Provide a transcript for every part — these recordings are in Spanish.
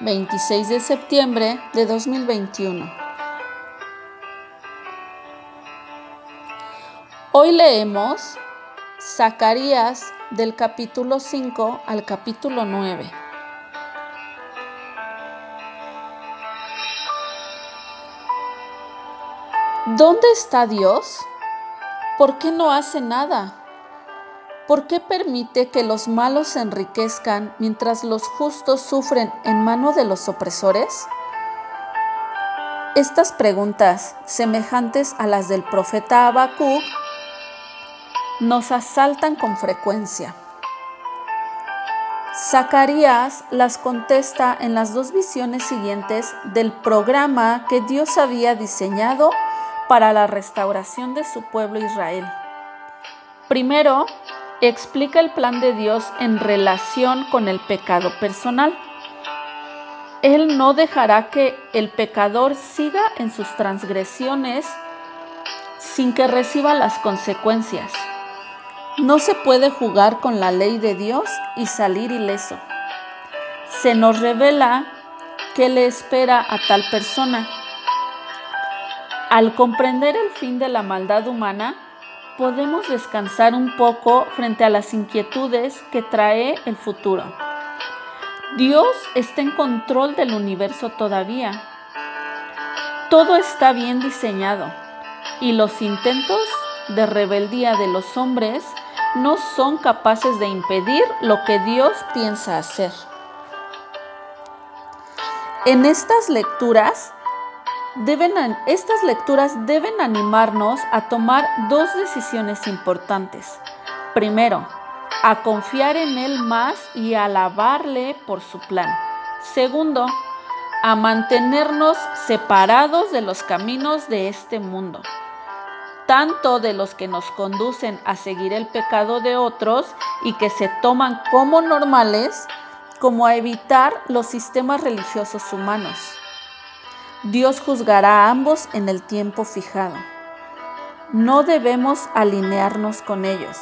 26 de septiembre de 2021. Hoy leemos Zacarías del capítulo 5 al capítulo 9. ¿Dónde está Dios? ¿Por qué no hace nada? ¿Por qué permite que los malos se enriquezcan mientras los justos sufren en mano de los opresores? Estas preguntas, semejantes a las del profeta Habacuc, nos asaltan con frecuencia. Zacarías las contesta en las dos visiones siguientes del programa que Dios había diseñado para la restauración de su pueblo Israel. Primero, explica el plan de Dios en relación con el pecado personal. Él no dejará que el pecador siga en sus transgresiones sin que reciba las consecuencias. No se puede jugar con la ley de Dios y salir ileso. Se nos revela qué le espera a tal persona. Al comprender el fin de la maldad humana, podemos descansar un poco frente a las inquietudes que trae el futuro. Dios está en control del universo todavía. Todo está bien diseñado y los intentos de rebeldía de los hombres no son capaces de impedir lo que Dios piensa hacer. En estas lecturas estas lecturas deben animarnos a tomar dos decisiones importantes. Primero, a confiar en Él más y alabarle por su plan. Segundo, a mantenernos separados de los caminos de este mundo, tanto de los que nos conducen a seguir el pecado de otros y que se toman como normales, como a evitar los sistemas religiosos humanos. Dios juzgará a ambos en el tiempo fijado. No debemos alinearnos con ellos.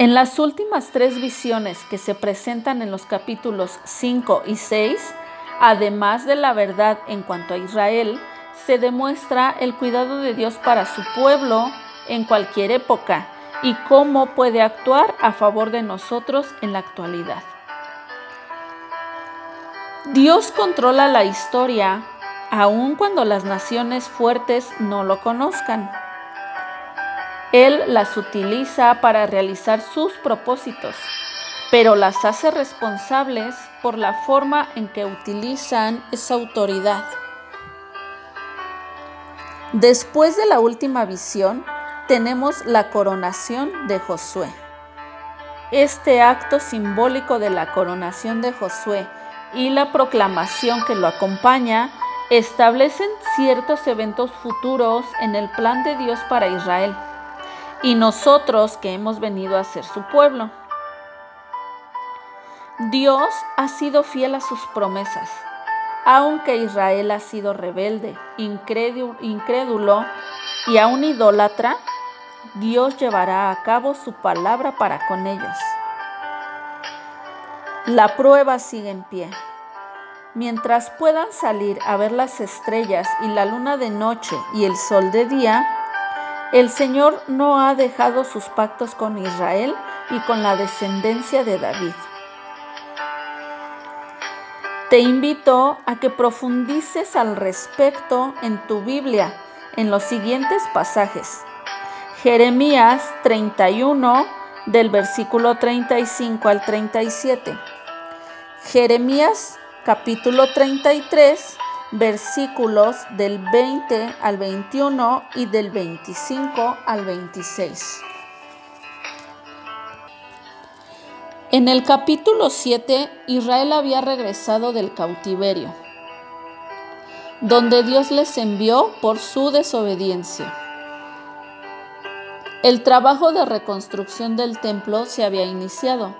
En las últimas tres visiones que se presentan en los capítulos 5 y 6, además de la verdad en cuanto a Israel, se demuestra el cuidado de Dios para su pueblo en cualquier época y cómo puede actuar a favor de nosotros en la actualidad. Dios controla la historia aun cuando las naciones fuertes no lo conozcan. Él las utiliza para realizar sus propósitos, pero las hace responsables por la forma en que utilizan esa autoridad. Después de la última visión, tenemos la coronación de Josué. Este acto simbólico de la coronación de Josué y la proclamación que lo acompaña establecen ciertos eventos futuros en el plan de Dios para Israel y nosotros que hemos venido a ser su pueblo. Dios ha sido fiel a sus promesas, aunque Israel ha sido rebelde, incrédulo y aún idólatra, Dios llevará a cabo su palabra para con ellos. La prueba sigue en pie. Mientras puedan salir a ver las estrellas y la luna de noche y el sol de día, el Señor no ha dejado sus pactos con Israel y con la descendencia de David. Te invito a que profundices al respecto en tu Biblia en los siguientes pasajes. Jeremías 31 del versículo 35 al 37. Jeremías capítulo 33 versículos del 20 al 21 y del 25 al 26. En el capítulo 7, Israel había regresado del cautiverio, donde Dios les envió por su desobediencia. El trabajo de reconstrucción del templo se había iniciado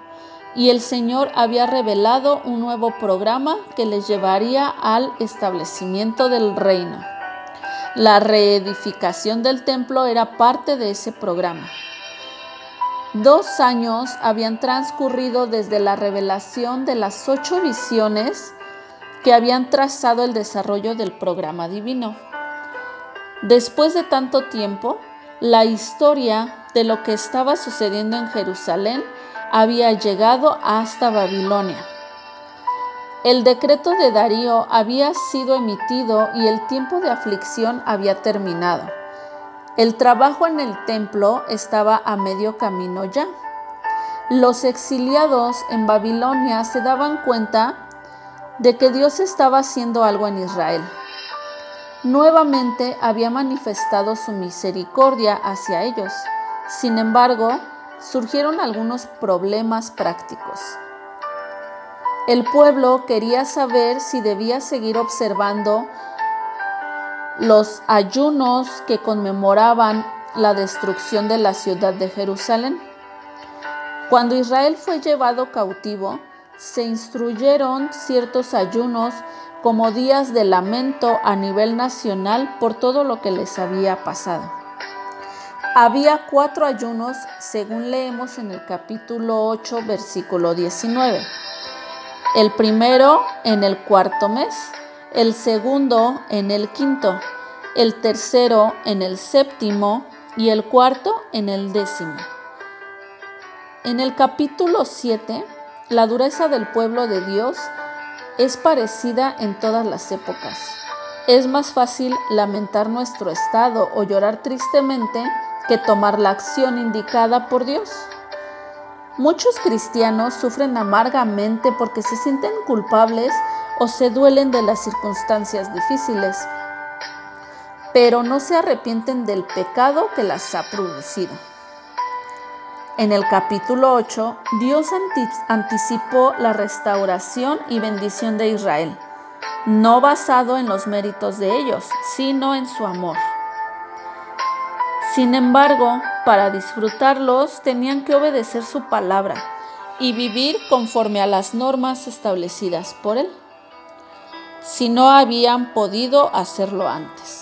y el Señor había revelado un nuevo programa que les llevaría al establecimiento del reino. La reedificación del templo era parte de ese programa. Dos años habían transcurrido desde la revelación de las ocho visiones que habían trazado el desarrollo del programa divino. Después de tanto tiempo, la historia de lo que estaba sucediendo en Jerusalén había llegado hasta Babilonia. El decreto de Darío había sido emitido y el tiempo de aflicción había terminado. El trabajo en el templo estaba a medio camino ya. Los exiliados en Babilonia se daban cuenta de que Dios estaba haciendo algo en Israel. Nuevamente había manifestado su misericordia hacia ellos. Sin embargo, surgieron algunos problemas prácticos. El pueblo quería saber si debía seguir observando los ayunos que conmemoraban la destrucción de la ciudad de Jerusalén. Cuando Israel fue llevado cautivo, se instruyeron ciertos ayunos como días de lamento a nivel nacional por todo lo que les había pasado. Había cuatro ayunos según leemos en el capítulo 8, versículo 19. El primero en el cuarto mes, el segundo en el quinto, el tercero en el séptimo y el cuarto en el décimo. En el capítulo 7, la dureza del pueblo de Dios es parecida en todas las épocas. Es más fácil lamentar nuestro estado o llorar tristemente que tomar la acción indicada por Dios. Muchos cristianos sufren amargamente porque se sienten culpables o se duelen de las circunstancias difíciles, pero no se arrepienten del pecado que las ha producido. En el capítulo 8, Dios anticipó la restauración y bendición de Israel, no basado en los méritos de ellos, sino en su amor. Sin embargo, para disfrutarlos tenían que obedecer su palabra y vivir conforme a las normas establecidas por Él, si no habían podido hacerlo antes.